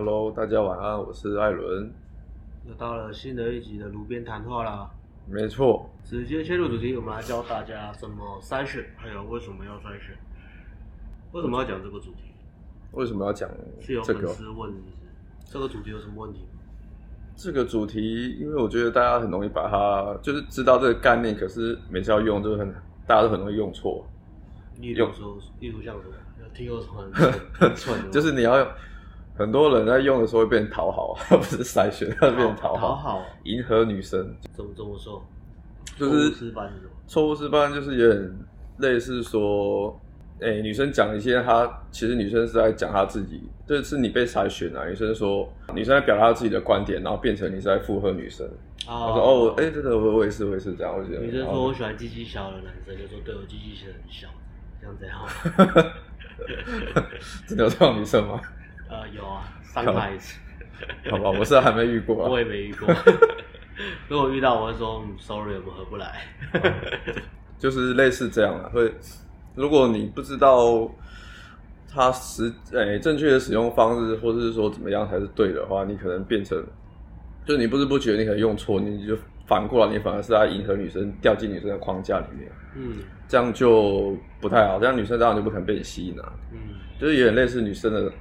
Hello，大家晚安，我是艾伦。又到了新的一集的炉边谈话啦。没错，直接切入主题，我们来教大家怎么筛选，还有为什么要筛选。为什么要讲这个主题？为什么要讲这个？是有粉丝问是不是，这个主题有什么问题？这个主题，因为我觉得大家很容易把它，就是知道这个概念，可是每次要用，就是很大家都很容易用错。例如说，例如像什么？听有什么很 蠢？就是你要用。很多人在用的时候会变成讨好，不是筛选，他变成讨好，讨好，迎合女生。怎么怎么说？就是错误示范是什么？错误示范就是有点类似说，哎、欸，女生讲一些，她其实女生是在讲她自己，这是你被筛选啊。女生说，女生在表达自己的观点，然后变成你是在附和女生。哦、我说哦，哎、欸，真的，我我也是，我也是这样。我觉得 女生说我喜欢鸡鸡小的男生，就说对我鸡鸡是很小，这样这样。真的有这种女生吗？呃，有啊，三排一次。好吧，我是还没遇过、啊，我也没遇过。如果遇到，我会说、嗯、sorry，我们合不来。就是类似这样啊，会，如果你不知道它实诶、欸、正确的使用方式，或者是说怎么样才是对的话，你可能变成，就是你不知不觉你可能用错，你就反过来，你反而是在迎合女生，掉进女生的框架里面。嗯，这样就不太好，这样女生当然就不肯被你吸引啊。嗯，就是有点类似女生的。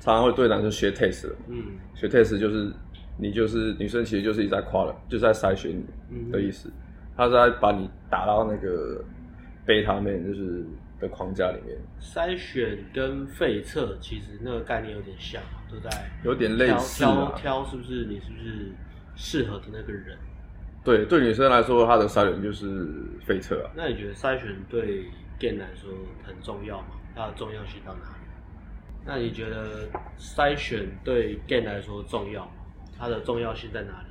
常常会对男生学 taste，嗯，学 taste 就是你就是女生，其实就是一直在夸了，就是在筛选你的意思，她、嗯、是在把你打到那个贝塔面就是的框架里面。筛选跟废测其实那个概念有点像，都在有点类似、啊，挑挑是不是你是不是适合的那个人？对，对女生来说，她的筛选就是废测啊。那你觉得筛选对 gay 来说很重要吗？它的重要性到哪里？那你觉得筛选对 game 来说重要吗？它的重要性在哪里？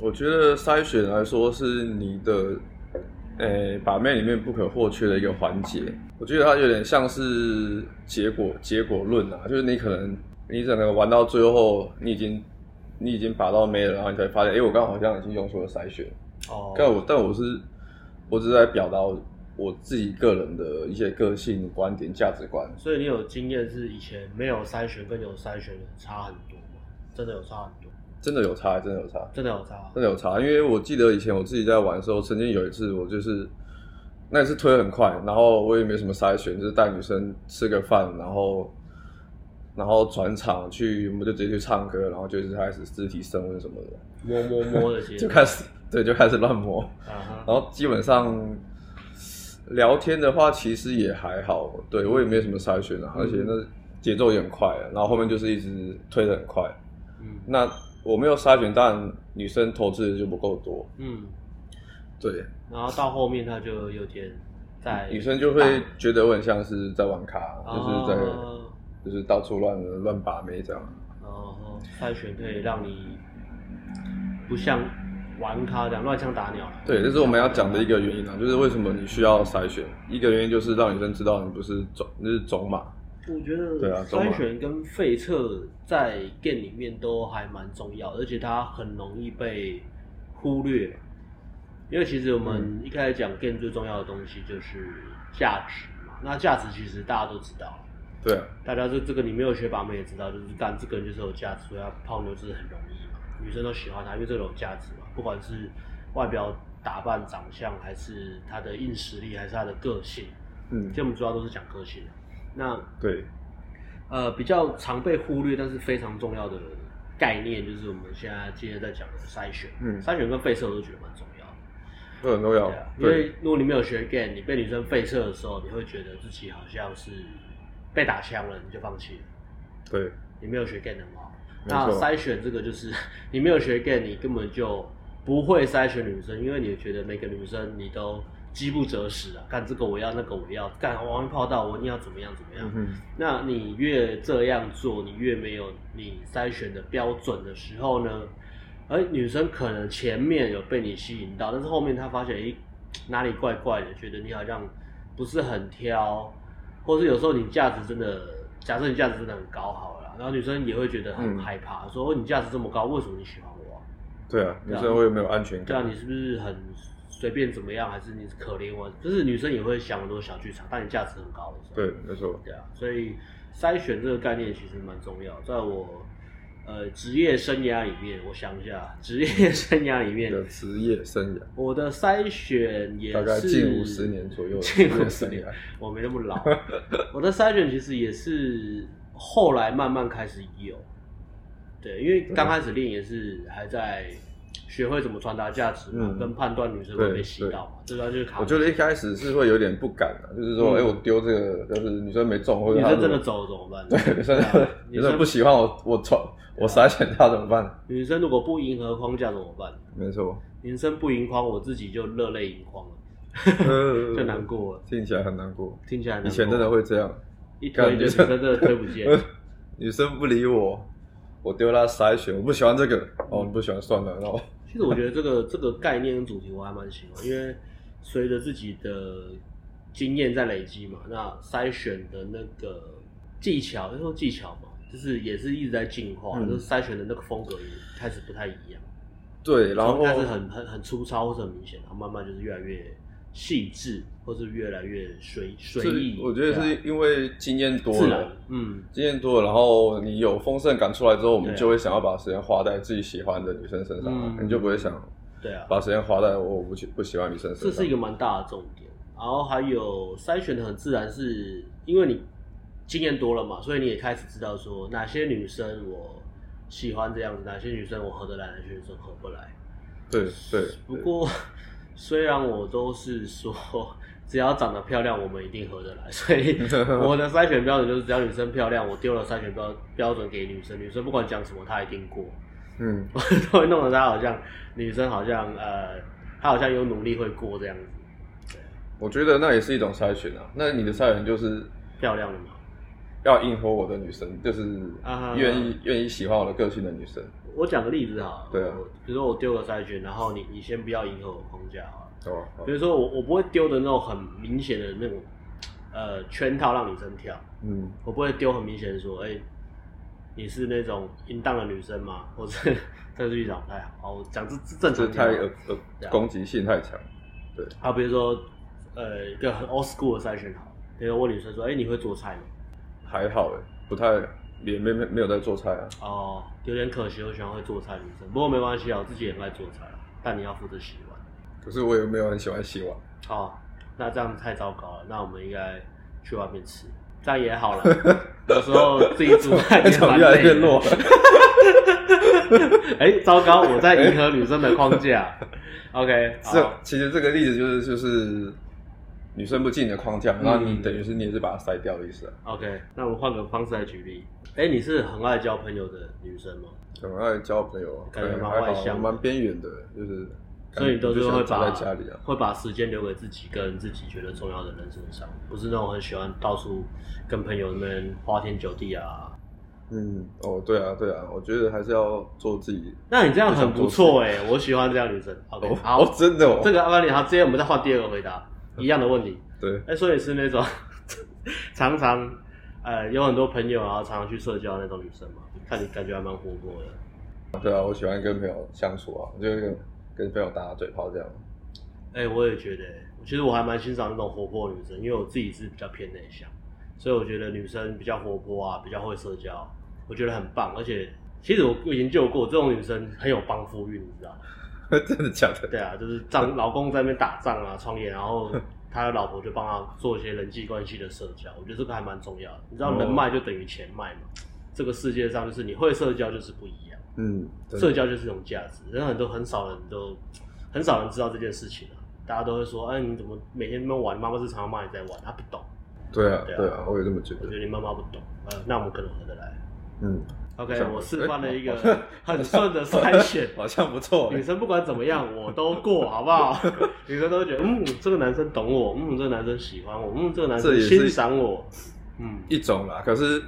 我觉得筛选来说是你的，诶、欸，把妹里面不可或缺的一个环节。我觉得它有点像是结果结果论啊，就是你可能你整个玩到最后，你已经你已经把到妹了，然后你才发现，哎、欸，我刚好像已经用错了筛选。哦。但我但我是我只是在表达。我自己个人的一些个性、观点、价值观，所以你有经验是以前没有筛选跟有筛选的差很多吗？真的有差很多？真的有差，真的有差，真的有差，真的有差。因为我记得以前我自己在玩的时候，曾经有一次我就是那一次推很快，然后我也没什么筛选，就是带女生吃个饭，然后然后转场去，我们就直接去唱歌，然后就是开始肢体升温什么的，摸摸摸的，就开始对，就开始乱摸，uh huh. 然后基本上。聊天的话其实也还好，对，我也没什么筛选啊，嗯、而且那节奏也很快，然后后面就是一直推的很快。嗯，那我没有筛选，当然女生投资的就不够多。嗯，对。然后到后面他就有点在，女生就会觉得我很像是在玩卡，哦、就是在就是到处乱乱把妹这样。哦，筛选可以让你不像。玩咖这样乱枪打鸟，对，这是我们要讲的一个原因啊，就是为什么你需要筛选。一个原因就是让女生知道你不是种，你是种马。我觉得对啊，筛选跟废测在 game 里面都还蛮重要，而且它很容易被忽略。因为其实我们一开始讲 game 最重要的东西就是价值嘛，那价值其实大家都知道。对啊，大家这这个你没有学把妹也知道，就是干这个人就是有价值，所以要泡妞就是很容易嘛，女生都喜欢他，因为这种价值嘛。不管是外表打扮、长相，还是他的硬实力，还是他的个性，嗯，这我们主要都是讲个性。那对，呃，比较常被忽略，但是非常重要的概念，就是我们现在今天在讲的筛选。嗯，筛选跟废射我都觉得蛮重要的，都很重要。啊，因为如果你没有学 game，你被女生废射的时候，你会觉得自己好像是被打枪了，你就放弃了。对，你没有学 game 的话，那筛选这个就是 你没有学 game，你根本就。不会筛选女生，因为你觉得每个女生你都饥不择食啊，干这个我要，那个我要，干王一炮到我一定要怎么样怎么样。嗯、那你越这样做，你越没有你筛选的标准的时候呢？而女生可能前面有被你吸引到，但是后面她发现诶哪里怪怪的，觉得你好像不是很挑，或是有时候你价值真的，假设你价值真的很高好了，然后女生也会觉得很害怕，嗯、说你价值这么高，为什么你喜欢？对啊，女生会有没有安全感？对啊，你是不是很随便怎么样？还是你是可怜我？就是女生也会想很多小剧场，但你价值很高的时候。对，没错。对啊，所以筛选这个概念其实蛮重要。在我呃，职业生涯里面，我想一下，职业生涯里面的职业生涯，我的筛选也是大概近五十年左右，近五十年，我没那么老。我的筛选其实也是后来慢慢开始有，对，因为刚开始练也是还在学会怎么传达价值嘛，嗯、跟判断女生会被洗到嘛，这段就是卡。我觉得一开始是会有点不敢的，就是说，哎、嗯欸，我丢这个，就是女生没中，或者女生真的走了怎么办？对，女生女生不喜欢我，我传。我筛选她怎么办？女生如果不迎合框架怎么办？没错，女生不迎框，我自己就热泪盈眶了，就难过了。听起来很难过，听起来很难过。以前真的会这样，一推就女生真的推不见。女生不理我，我丢她筛选，我不喜欢这个，哦，你不喜欢算了，然后。其实我觉得这个这个概念跟主题我还蛮喜欢，因为随着自己的经验在累积嘛，那筛选的那个技巧，就说技巧嘛。就是也是一直在进化，嗯、就是筛选的那个风格也开始不太一样。对，然后开始很很很粗糙或者很明显，然后慢慢就是越来越细致，或是越来越随随意。我觉得是因为经验多了，嗯，经验多了，然后你有丰盛感出来之后，我们就会想要把时间花在自己喜欢的女生身上，啊、你就不会想，对啊，把时间花在我不喜不喜欢女生身上。这是一个蛮大的重点。然后还有筛选的很自然，是因为你。经验多了嘛，所以你也开始知道说哪些女生我喜欢这样子，哪些女生我合得来，哪些女生合不来。对对。不过虽然我都是说 只要长得漂亮，我们一定合得来，所以 我的筛选标准就是只要女生漂亮，我丢了筛选标标准给女生，女生不管讲什么，她一定过。嗯，我都会弄得她好像女生好像呃，她好像有努力会过这样子。对，我觉得那也是一种筛选啊。那你的筛选就是漂亮的嘛？要迎合我的女生，就是愿意愿、uh. 意喜欢我的个性的女生。我讲个例子哈，对啊，比如说我丢个筛选，然后你你先不要迎合我框架啊。哦。Oh, 比如说我我不会丢的那种很明显的那种呃圈套让女生跳。嗯。我不会丢很明显的说，哎、欸，你是那种淫荡的女生吗？或者这句讲太好，我讲这正常。太呃呃攻击性太强。对。好，比如说呃一个很 old school 的筛选好，比如说我女生说，哎、欸，你会做菜吗？还好哎，不太也没没没有在做菜啊。哦，有点可惜，我喜欢会做菜女生。不过没关系啊，我自己也很爱做菜，但你要负责洗碗。可是我也没有很喜欢洗碗。哦，那这样太糟糕了。那我们应该去外面吃，这样也好了。有时候自己煮饭也 蛮累的。哎、欸，糟糕，我在迎合女生的框架。OK，这其实这个例子就是就是。女生不进你的框架，那、嗯、你等于是你也是把它筛掉的意思啊。OK，那我们换个方式来举例。哎、欸，你是很爱交朋友的女生吗？很爱交朋友，感觉蛮外向，蛮边缘的，就是。所以你都是会把在家里啊，会把时间留给自己跟自己觉得重要的人身上，不是那种很喜欢到处跟朋友们花天酒地啊。嗯，哦，对啊，对啊，我觉得还是要做自己。那你这样很不错哎，我喜欢这样女生。OK，、哦、好、哦，真的、哦。这个阿曼尼，好，接我们再换第二个回答。一样的问题，对，哎、欸，所以是那种 常常呃有很多朋友，然后常常去社交的那种女生嘛？看你感觉还蛮活泼的。对啊，我喜欢跟朋友相处啊，就跟跟朋友打打嘴炮这样。哎、欸，我也觉得，其实我还蛮欣赏那种活泼的女生，因为我自己是比较偏内向，所以我觉得女生比较活泼啊，比较会社交，我觉得很棒。而且其实我有研究过，这种女生很有帮夫运，你知道吗？真的假的？对啊，就是丈 老公在那边打仗啊，创业，然后 他的老婆就帮他做一些人际关系的社交。我觉得这个还蛮重要的。你知道人脉就等于钱脉嘛？哦、这个世界上就是你会社交就是不一样。嗯，社交就是一种价值。人很多很少人都很少人知道这件事情啊。大家都会说，哎，你怎么每天那么玩？妈妈是常常骂你在玩，他不懂。对啊，对啊，对啊，我也这么觉得。我觉得你妈妈不懂。呃，那我们可能合得来。嗯。OK，我示范了一个 很顺的筛选，好像不错。女生不管怎么样，我都过，好不好？女生都会觉得，嗯，这个男生懂我，嗯，这个男生喜欢我，嗯，这个男生欣赏我，嗯，一种啦。可是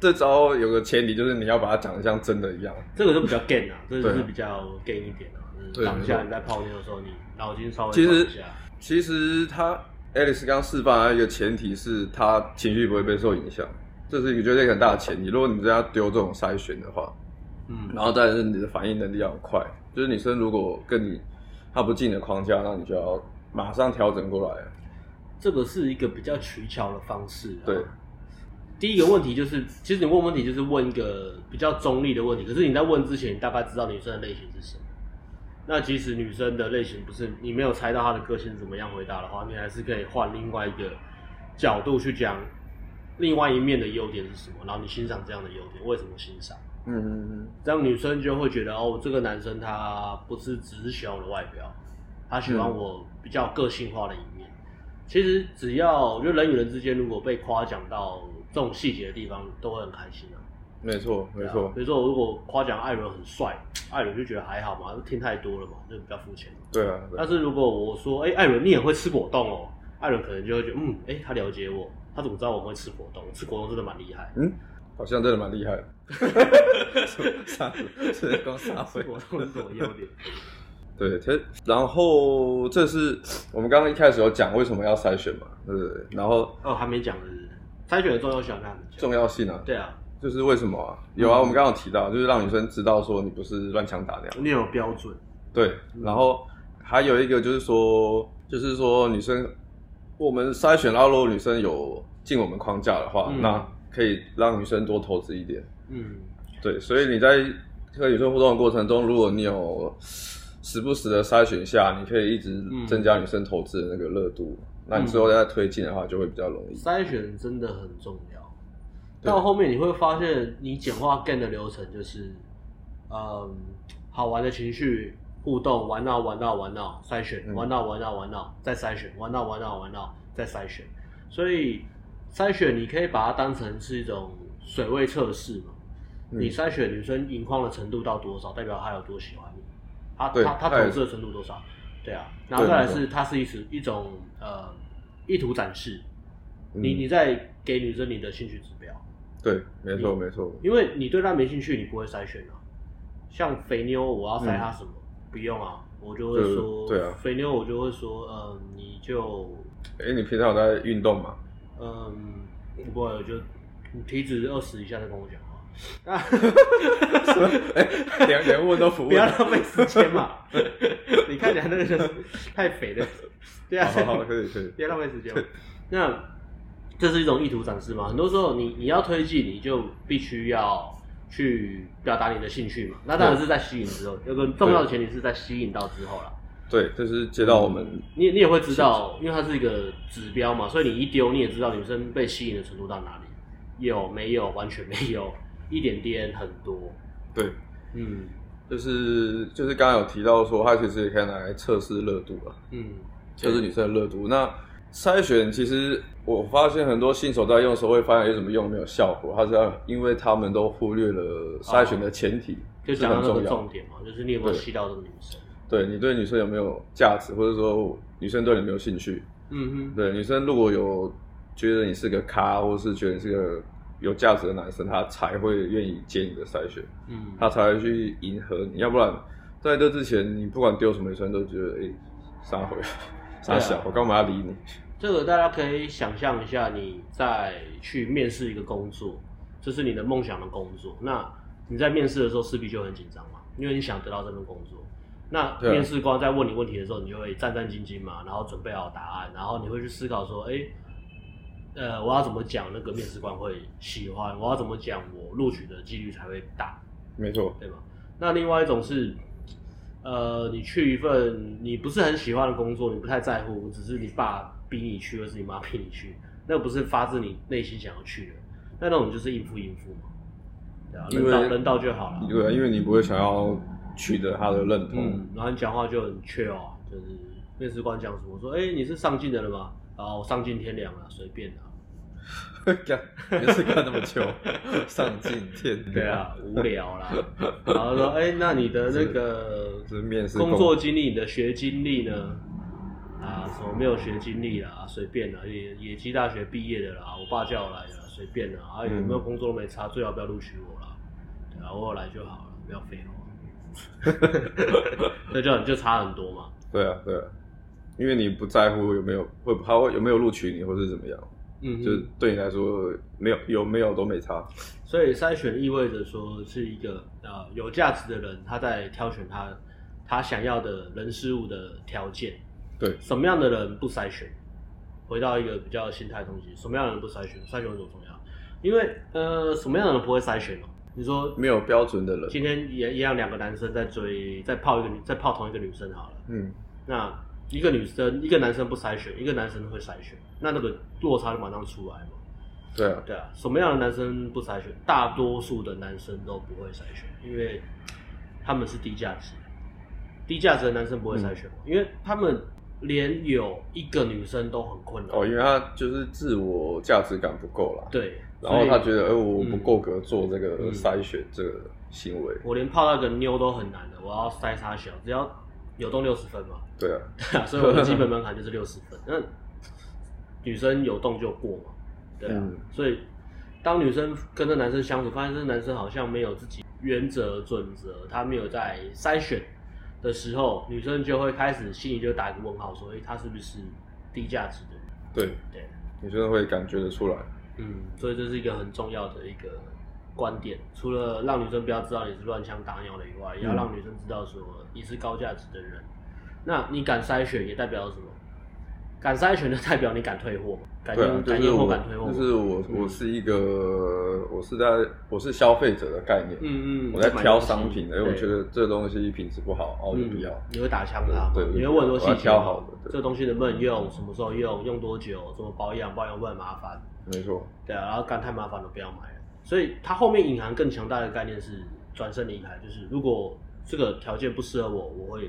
这招有个前提，就是你要把它讲得像真的一样。这个就比较 gay 啊，这个是比较 gay 一点啊。就是当下你在泡妞的时候，你脑筋稍微其实其实他 Alex 刚示范的一个前提是他情绪不会被受影响。这是一个绝对很大的前提。如果你这样丢这种筛选的话，嗯，然后再是你的反应能力要很快。就是女生如果跟你她不进你的框架，那你就要马上调整过来。这个是一个比较取巧的方式。对，第一个问题就是，其实你问问题就是问一个比较中立的问题，可是你在问之前，你大概知道女生的类型是什么。那即使女生的类型不是你没有猜到她的个性怎么样回答的话，你还是可以换另外一个角度去讲另外一面的优点是什么，然后你欣赏这样的优点，为什么欣赏？嗯嗯嗯，这样女生就会觉得哦，这个男生他不是只是喜欢我的外表，他喜欢我比较个性化的一面。嗯、其实只要我觉得人与人之间如果被夸奖到这种细节的地方，都会很开心啊。没错，没错。比如说，如果夸奖艾伦很帅，艾伦就觉得还好嘛，听太多了嘛，就比较肤浅。对啊。但是如果我说，哎、欸，艾伦你也会吃果冻哦，艾伦可能就会觉得，嗯，哎、欸，他了解我，他怎么知道我会吃果冻？吃果冻真的蛮厉害。嗯。好像真的蛮厉害的，啥？是光啥？吃果冻是什么优点？对，其实然后这是我们刚刚一开始有讲为什么要筛选嘛，对不对？然后哦，还没讲的是筛选的重要性，重要性啊？对啊，就是为什么啊？有啊，我们刚刚有提到，就是让女生知道说你不是乱枪打鸟，你有标准。对，然后还有一个就是说，就是说女生我们筛选，然后如果女生有进我们框架的话，那。可以让女生多投资一点，嗯，对，所以你在和女生互动的过程中，如果你有时不时的筛选下，你可以一直增加女生投资的那个热度，嗯、那你之后再推进的话，就会比较容易。筛选真的很重要，到后面你会发现，你简化 game 的流程就是，嗯，好玩的情绪互动，玩闹玩闹玩闹，筛选，玩闹玩闹玩闹，再筛选，玩闹玩闹玩闹，再筛选，所以。筛选你可以把它当成是一种水位测试嘛？嗯、你筛选女生盈眶的程度到多少，代表她有多喜欢你，她她她投资的程度多少？对啊，然后再来是它是一种一种呃意图展示，嗯、你你在给女生你的兴趣指标。对，没错没错。因为你对她没兴趣，你不会筛选啊。像肥妞，我要筛她什么？嗯、不用啊，我就会说，对啊，肥妞我就会说，嗯、呃，你就，哎、欸，你平常有在运动吗？嗯，不会，就体脂二十以下再跟我讲话。哎，连连问都服务，不要浪费时间嘛。你看起来那个就是太肥了。对啊，好，好，可以，可以。别浪费时间。那这是一种意图展示嘛？很多时候你，你你要推进，你就必须要去表达你的兴趣嘛。那当然是在吸引之后，有个重要的前提是在吸引到之后啦。对，就是接到我们，嗯、你你也会知道，因为它是一个指标嘛，所以你一丢，你也知道女生被吸引的程度到哪里，有没有完全没有，一点点很多。对，嗯，就是就是刚刚有提到说，它其实也可以拿来测试热度啊，嗯，测试女生的热度。那筛选其实我发现很多新手在用的时候会发现有什么用没有效果，他是要因为他们都忽略了筛选的前提，哦、就讲到那个重点嘛，就是你有没有吸到这个女生。对，你对女生有没有价值，或者说女生对你有没有兴趣？嗯哼，对，女生如果有觉得你是个咖，或者是觉得你是个有价值的男生，她才会愿意接你的筛选，嗯，她才会去迎合你。要不然在这之前，你不管丢什么女生都觉得哎，傻回傻小，啊、我干嘛要理你？这个大家可以想象一下，你在去面试一个工作，这是你的梦想的工作，那你在面试的时候势必就很紧张嘛，因为你想得到这份工作。那面试官在问你问题的时候，你就会战战兢兢嘛，然后准备好答案，然后你会去思考说，哎、欸，呃，我要怎么讲那个面试官会喜欢？我要怎么讲我录取的几率才会大？没错，对吧？那另外一种是，呃，你去一份你不是很喜欢的工作，你不太在乎，只是你爸逼你去，或是你妈逼你去，那不是发自你内心想要去的，那那种就是应付应付嘛，对啊，人到人到就好了。对啊，因为你不会想要。取得他的认同，嗯，然后你讲话就很 chill 啊，就是面试官讲什么，我说，哎、欸，你是上进的了吗？然后我丧尽天良了，随便的。干没事干那么 chill，丧尽天良。对啊，无聊啦。然后说，哎、欸，那你的那个工作经历、你的学经历呢？啊，什么没有学经历啦，随便啦，野野鸡大学毕业的啦，我爸叫我来的，随便啦。啊，有没有工作都没差，最好不要录取我啦。对啊，偶尔来就好了，不要废话。那就就差很多嘛。对啊，对啊，因为你不在乎有没有会他会有没有录取你，或是怎么样，嗯哼，就对你来说没有有没有都没差。所以筛选意味着说是一个呃有价值的人，他在挑选他他想要的人事物的条件。对，什么样的人不筛选？回到一个比较心态东西，什么样的人不筛选？筛选有多重要？因为呃，什么样的人不会筛选哦？你说没有标准的人，今天也一样，两个男生在追，在泡一个女，在泡同一个女生好了。嗯，那一个女生，一个男生不筛选，一个男生会筛选，那那个落差就马上出来嘛。对啊，对啊，什么样的男生不筛选？大多数的男生都不会筛选，因为他们是低价值，低价值的男生不会筛选，嗯，因为他们连有一个女生都很困难。哦，因为他就是自我价值感不够啦。对。然后他觉得，哎、欸，我不够格做这个筛选这个行为。我连泡那个妞都很难的，我要筛他小，只要有动六十分嘛。对啊，对啊，所以我的基本门槛就是六十分。那女生有动就过嘛，对啊。嗯、所以当女生跟这男生相处，发现这男生好像没有自己原则准则，他没有在筛选的时候，女生就会开始心里就打一个问号，说，哎，他是不是低价值的人？对对，女生会感觉得出来。嗯，所以这是一个很重要的一个观点，除了让女生不要知道你是乱枪打鸟的以外，也要让女生知道说你是高价值的人。那你敢筛选，也代表什么？敢筛选的代表你敢退货，敢验敢验货敢退货。就是我我是一个，我是在我是消费者的概念，嗯嗯，我在挑商品，因为我觉得这个东西品质不好，哦，我就不要。你会打枪他，对，你会问很多细节，挑好的，这个东西能不能用，什么时候用，用多久，怎么保养，保养会不会很麻烦？没错，对啊，然后干太麻烦了，不要买了。所以它后面隐含更强大的概念是转身离开，就是如果这个条件不适合我，我会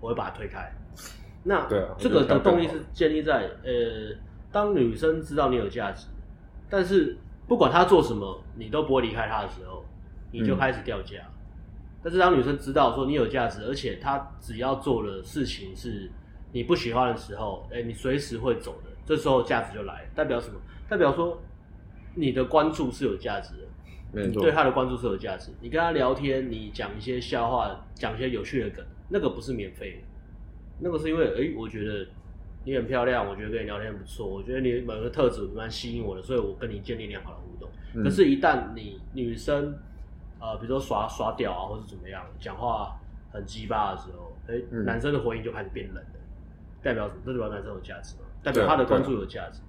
我会把它推开。那这个的动力是建立在呃，当女生知道你有价值，但是不管她做什么，你都不会离开她的时候，你就开始掉价。嗯。但是当女生知道说你有价值，而且她只要做的事情是你不喜欢的时候，哎，你随时会走的。这时候价值就来，代表什么？代表说你的关注是有价值的，没错，对他的关注是有价值。你跟他聊天，你讲一些笑话，讲一些有趣的梗，那个不是免费的，那个是因为，哎，我觉得你很漂亮，我觉得跟你聊天不错，我觉得你某个特质蛮吸引我的，所以我跟你建立良好的互动。嗯、可是，一旦你女生，呃，比如说耍耍屌啊，或者怎么样，讲话很鸡巴的时候，哎，嗯、男生的回应就开始变冷了，代表什么？这代表男生有价值吗？代表他的关注有价值，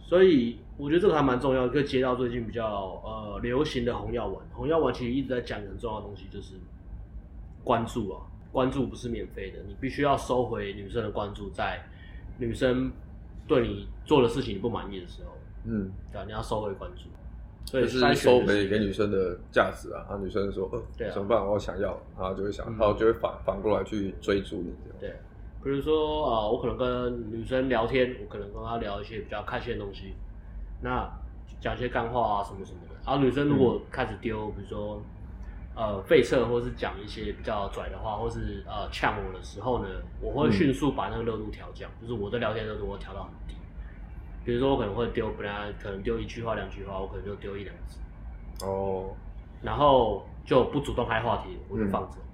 所以我觉得这个还蛮重要。可以接到最近比较呃流行的红药丸，红药丸其实一直在讲很重要的东西，就是关注啊，关注不是免费的，你必须要收回女生的关注，在女生对你做的事情你不满意的时候，嗯，对，你要收回关注，所以是收回给女生的价值啊。然后女生说，呃，对啊，怎么办？我想要，然后就会想，然后就会反反过来去追逐你这样，对。比如说啊、呃，我可能跟女生聊天，我可能跟她聊一些比较开心的东西，那讲一些干话啊什么什么的。然后女生如果开始丢，比如说呃废车，或是讲一些比较拽的话，或是呃呛我的时候呢，我会迅速把那个热度调降，嗯、就是我的聊天热度我调到很低。比如说我可能会丢，本来可能丢一句话两句话，我可能就丢一两字。哦，然后就不主动开话题，我就放着。嗯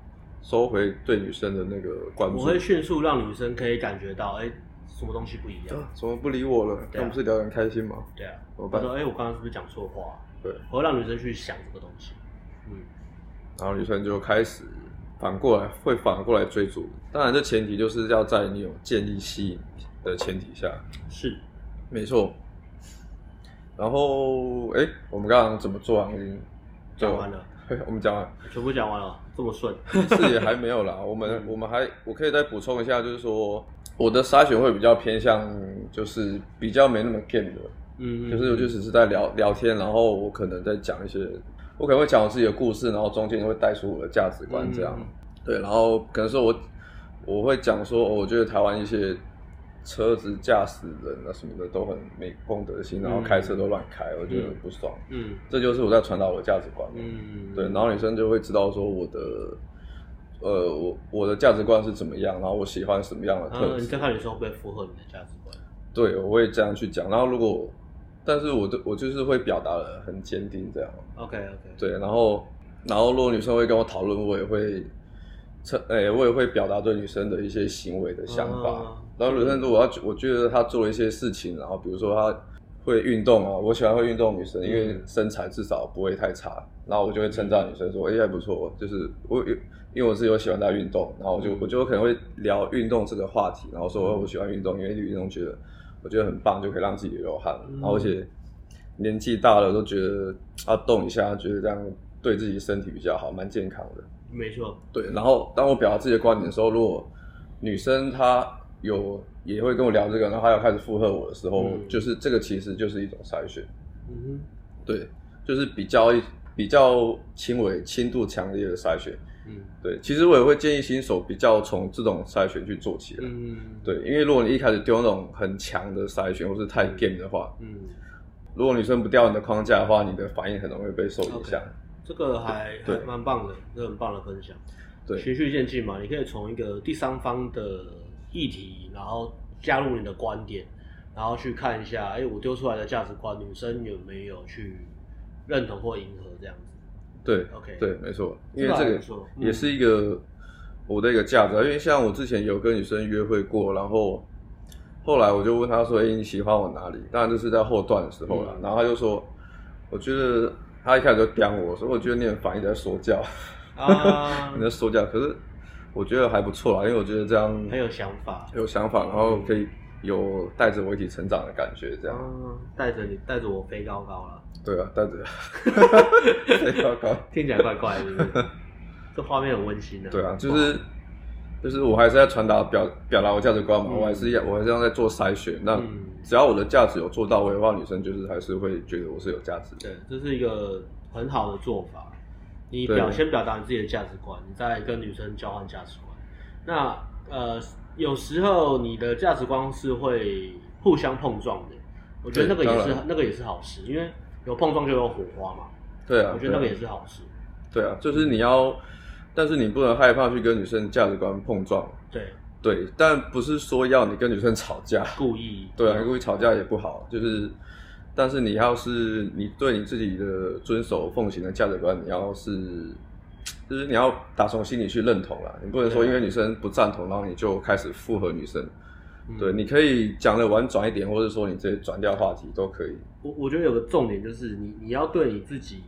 收回对女生的那个关注，我会迅速让女生可以感觉到，哎、欸，什么东西不一样？怎么不理我了？他们、啊、不是聊得很开心吗？对啊，怎么办？说，哎、欸，我刚刚是不是讲错话？对，我会让女生去想这个东西。嗯，然后女生就开始反过来，会反过来追逐。当然，这前提就是要在你有建立吸引的前提下。是，没错。然后，哎、欸，我们刚刚怎么做啊？已经讲完了。我们讲完，全部讲完了，这么顺？是也还没有啦。我们、嗯、我们还，我可以再补充一下，就是说我的筛选会比较偏向，就是比较没那么 game 的，嗯，就是我就只是在聊聊天，然后我可能在讲一些，我可能会讲我自己的故事，然后中间会带出我的价值观这样，嗯、对，然后可能说我我会讲说，我觉得台湾一些。车子驾驶人啊什么的都很没公德心，然后开车都乱开，嗯、我觉得很不爽。嗯，这就是我在传达我的价值观。嗯，对，然后女生就会知道说我的，呃，我我的价值观是怎么样，然后我喜欢什么样的特质。啊、你再看女生会不会符合你的价值观？对，我会这样去讲。然后如果，但是我的我就是会表达的很坚定这样。OK OK。对，然后然后如果女生会跟我讨论，我也会。哎、欸，我也会表达对女生的一些行为的想法。啊、然后女生如果要，我觉得她做了一些事情，然后比如说她会运动啊，我喜欢会运动女生，因为身材至少不会太差。然后我就会称赞女生说：“哎、欸，还不错。”就是我有，因为我是有喜欢她运动，然后我就我就可能会聊运动这个话题，然后说我喜欢运动，因为运动觉得我觉得很棒，就可以让自己流汗。然后而且年纪大了都觉得要动一下，觉得这样对自己身体比较好，蛮健康的。没错。对，然后当我表达自己的观点的时候，如果女生她有也会跟我聊这个，然后她要开始附和我的时候，嗯、就是这个其实就是一种筛选。嗯哼。对，就是比较比较轻微、轻度强烈的筛选。嗯，对，其实我也会建议新手比较从这种筛选去做起来。嗯，对，因为如果你一开始丢那种很强的筛选，或是太 game 的话，嗯，如果女生不掉你的框架的话，你的反应很容易被受影响。Okay, 这个还还蛮棒的，这很棒的分享。对，循序渐进嘛，你可以从一个第三方的议题，然后加入你的观点，然后去看一下，哎，我丢出来的价值观，女生有没有去认同或迎合这样子。对，OK，对，没错，因为这个也是一个我的一个价值，因为像我之前有跟女生约会过，然后后来我就问她说：“哎，你喜欢我哪里？”当然这是在后段的时候了，然后她就说：“我觉得她一开始就刁我，说我觉得你很烦，一直在说教啊，你在说教。”可是我觉得还不错啦，因为我觉得这样很有想法，有想法，然后可以有带着我一起成长的感觉，这样，带着你，带着我飞高高了。对啊，带着 飞高高，听起来怪怪的，这画面很温馨的。对啊，就是就是我还是在传达表表达我价值观嘛，我还是要我还是要在做筛选。那只要我的价值有做到位的话，女生就是还是会觉得我是有价值的。对，这是一个很好的做法。你表先表达你自己的价值观，你再跟女生交换价值观。那呃，有时候你的价值观是会互相碰撞的，我觉得那个也是那个也是好事，因为。有碰撞就有火花嘛？对啊，我觉得那个也是好事。对啊，就是你要，但是你不能害怕去跟女生价值观碰撞。对对，但不是说要你跟女生吵架，故意。对啊，故意吵架也不好。就是，但是你要是你对你自己的遵守奉行的价值观，你要是，就是你要打从心里去认同了。你不能说因为女生不赞同，然后你就开始附和女生。对，你可以讲的婉转一点，或者说你直接转掉话题都可以。我我觉得有个重点就是你你要对你自己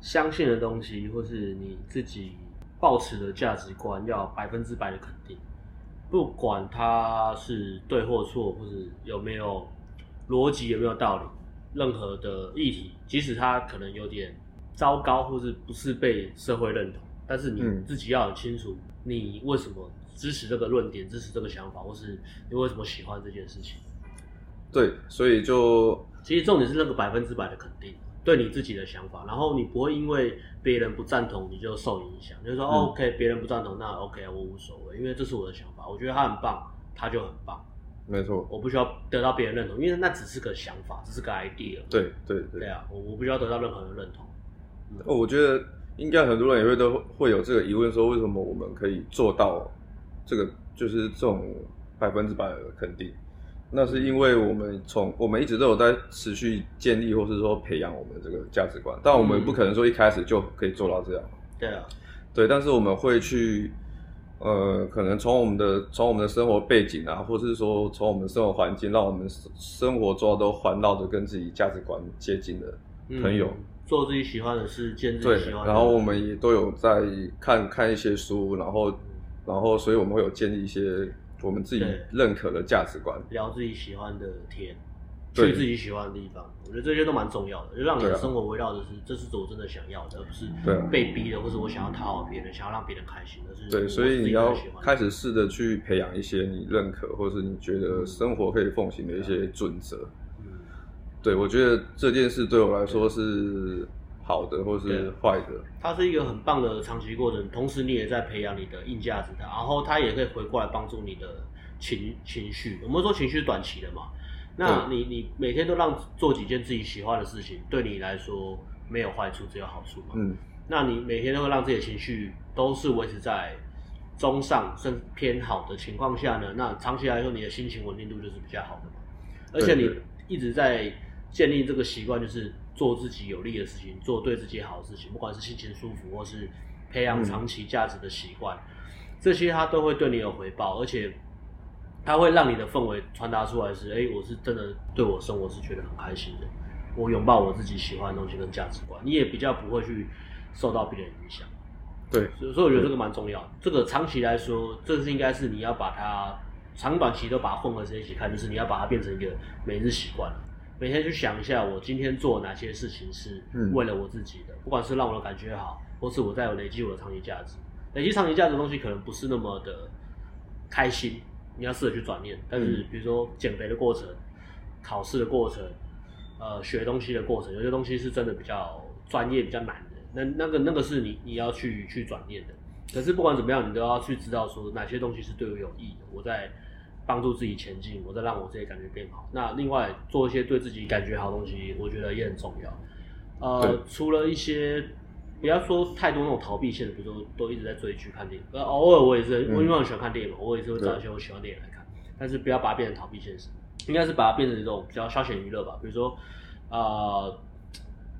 相信的东西，或是你自己抱持的价值观，要百分之百的肯定，不管它是对或错，或是有没有逻辑，有没有道理，任何的议题，即使它可能有点糟糕，或是不是被社会认同，但是你自己要很清楚，你为什么。支持这个论点，支持这个想法，或是你为什么喜欢这件事情？对，所以就其实重点是那个百分之百的肯定，对你自己的想法，然后你不会因为别人不赞同你就受影响，就是说、嗯、OK，别人不赞同那 OK，我无所谓，因为这是我的想法，我觉得他很棒，他就很棒，没错，我不需要得到别人认同，因为那只是个想法，只是个 idea。对对对，对啊，我我不需要得到任何人认同。嗯、我觉得应该很多人也会都会有这个疑问，说为什么我们可以做到？这个就是这种百分之百的肯定，那是因为我们从我们一直都有在持续建立，或是说培养我们的这个价值观，但我们不可能说一开始就可以做到这样。对啊，对，但是我们会去，呃，可能从我们的从我们的生活背景啊，或是说从我们的生活环境，让我们生活中都环绕着跟自己价值观接近的朋友，嗯、做自己喜欢的事，见自己喜欢然后我们也都有在看看一些书，然后。然后，所以我们会有建立一些我们自己认可的价值观，聊自己喜欢的天，去自己喜欢的地方，我觉得这些都蛮重要的，就让你的生活围绕的是，这是我真的想要的，而不是被逼的，或者我想要讨好别人，想要让别人开心的。是对，所以你要开始试着去培养一些你认可，或是你觉得生活可以奉行的一些准则。嗯，对，我觉得这件事对我来说是。好的，或是坏的，它是一个很棒的长期过程。同时，你也在培养你的硬价值的，然后它也可以回过来帮助你的情情绪。我们说情绪短期的嘛，那你你每天都让做几件自己喜欢的事情，对你来说没有坏处，只有好处嘛。嗯，那你每天都会让自己的情绪都是维持在中上甚至偏好的情况下呢，那长期来说，你的心情稳定度就是比较好的嘛。而且你一直在建立这个习惯，就是。做自己有利的事情，做对自己好的事情，不管是心情舒服，或是培养长期价值的习惯，嗯、这些它都会对你有回报，而且它会让你的氛围传达出来是：哎、欸，我是真的对我生活是觉得很开心的，我拥抱我自己喜欢的东西跟价值观，你也比较不会去受到别人影响。对，所以所以我觉得这个蛮重要。这个长期来说，这是应该是你要把它长短期都把它混合在一起看，就是你要把它变成一个每日习惯。每天去想一下，我今天做哪些事情是为了我自己的，嗯、不管是让我的感觉好，或是我在累积我的长期价值。累积长期价值的东西可能不是那么的开心，你要试着去转念。但是比如说减肥的过程、考试的过程、呃学东西的过程，有些东西是真的比较专业、比较难的。那那个那个是你你要去去转念的。可是不管怎么样，你都要去知道说哪些东西是对我有益的。我在。帮助自己前进，我在让我自己感觉变好。那另外做一些对自己感觉好的东西，我觉得也很重要。呃，除了一些不要说太多那种逃避性的，比如说都一直在追剧、看电影。呃，偶尔我也是，我因为我很喜欢看电影嘛，我也是会找一些我喜欢电影来看。但是不要把它变成逃避现实，应该是把它变成一种比较消遣娱乐吧。比如说，呃，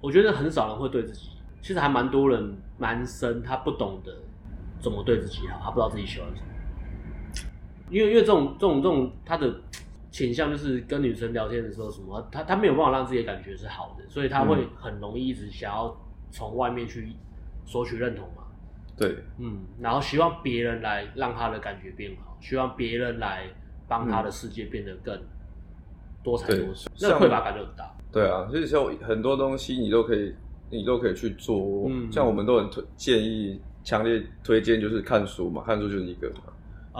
我觉得很少人会对自己，其实还蛮多人，男生他不懂得怎么对自己好，他不知道自己喜欢什么。因为因为这种这种这种他的倾向就是跟女生聊天的时候什么，他他没有办法让自己的感觉是好的，所以他会很容易一直想要从外面去索取认同嘛。对，嗯，然后希望别人来让他的感觉变好，希望别人来帮他的世界变得更多彩多姿，那匮乏感就很大。对啊，所以说很多东西你都可以你都可以去做，嗯，像我们都很推建议强烈推荐就是看书嘛，看书就是一个嘛。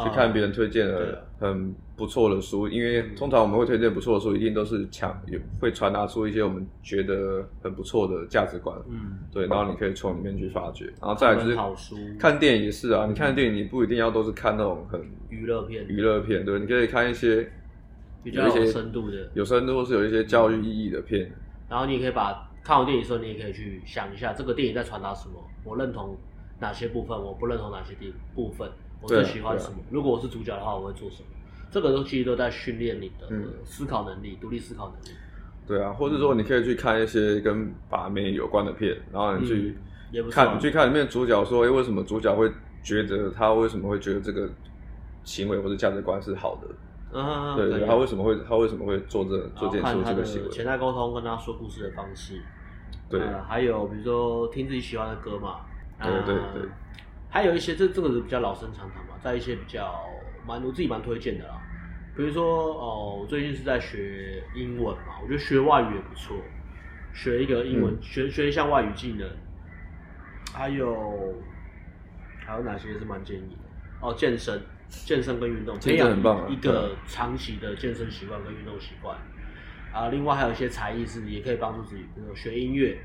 去看别人推荐的很不错的书，因为通常我们会推荐不错的书，一定都是强也会传达出一些我们觉得很不错的价值观。嗯，对，然后你可以从里面去发掘，然后再来就是看电影也是啊，你看电影你不一定要都是看那种很娱乐片，娱乐片对，你可以看一些比较有深度的，有深度或是有一些教育意义的片。然后你也可以把看完电影的时候，你也可以去想一下这个电影在传达什么，我认同哪些部分，我不认同哪些地部分。我最喜欢什么？如果我是主角的话，我会做什么？这个都其实都在训练你的思考能力、独、嗯、立思考能力。对啊，或者说你可以去看一些跟把妹有关的片，然后你去看，去看里面主角说，哎，为什么主角会觉得他为什么会觉得这个行为或者价值观是好的？嗯，对，他为什么会他为什么会做这做这做这个行为？潜在沟通跟他说故事的方式，对、呃，还有比如说听自己喜欢的歌嘛，对对对。还有一些，这这个是比较老生常谈嘛，在一些比较蛮我自己蛮推荐的啦，比如说哦，我最近是在学英文嘛，我觉得学外语也不错，学一个英文，嗯、学学一项外语技能，还有还有哪些是蛮建议的？哦，健身，健身跟运动，培养一个长期的健身习惯跟运动习惯啊。另外还有一些才艺是也可以帮助自己，比如说学音乐，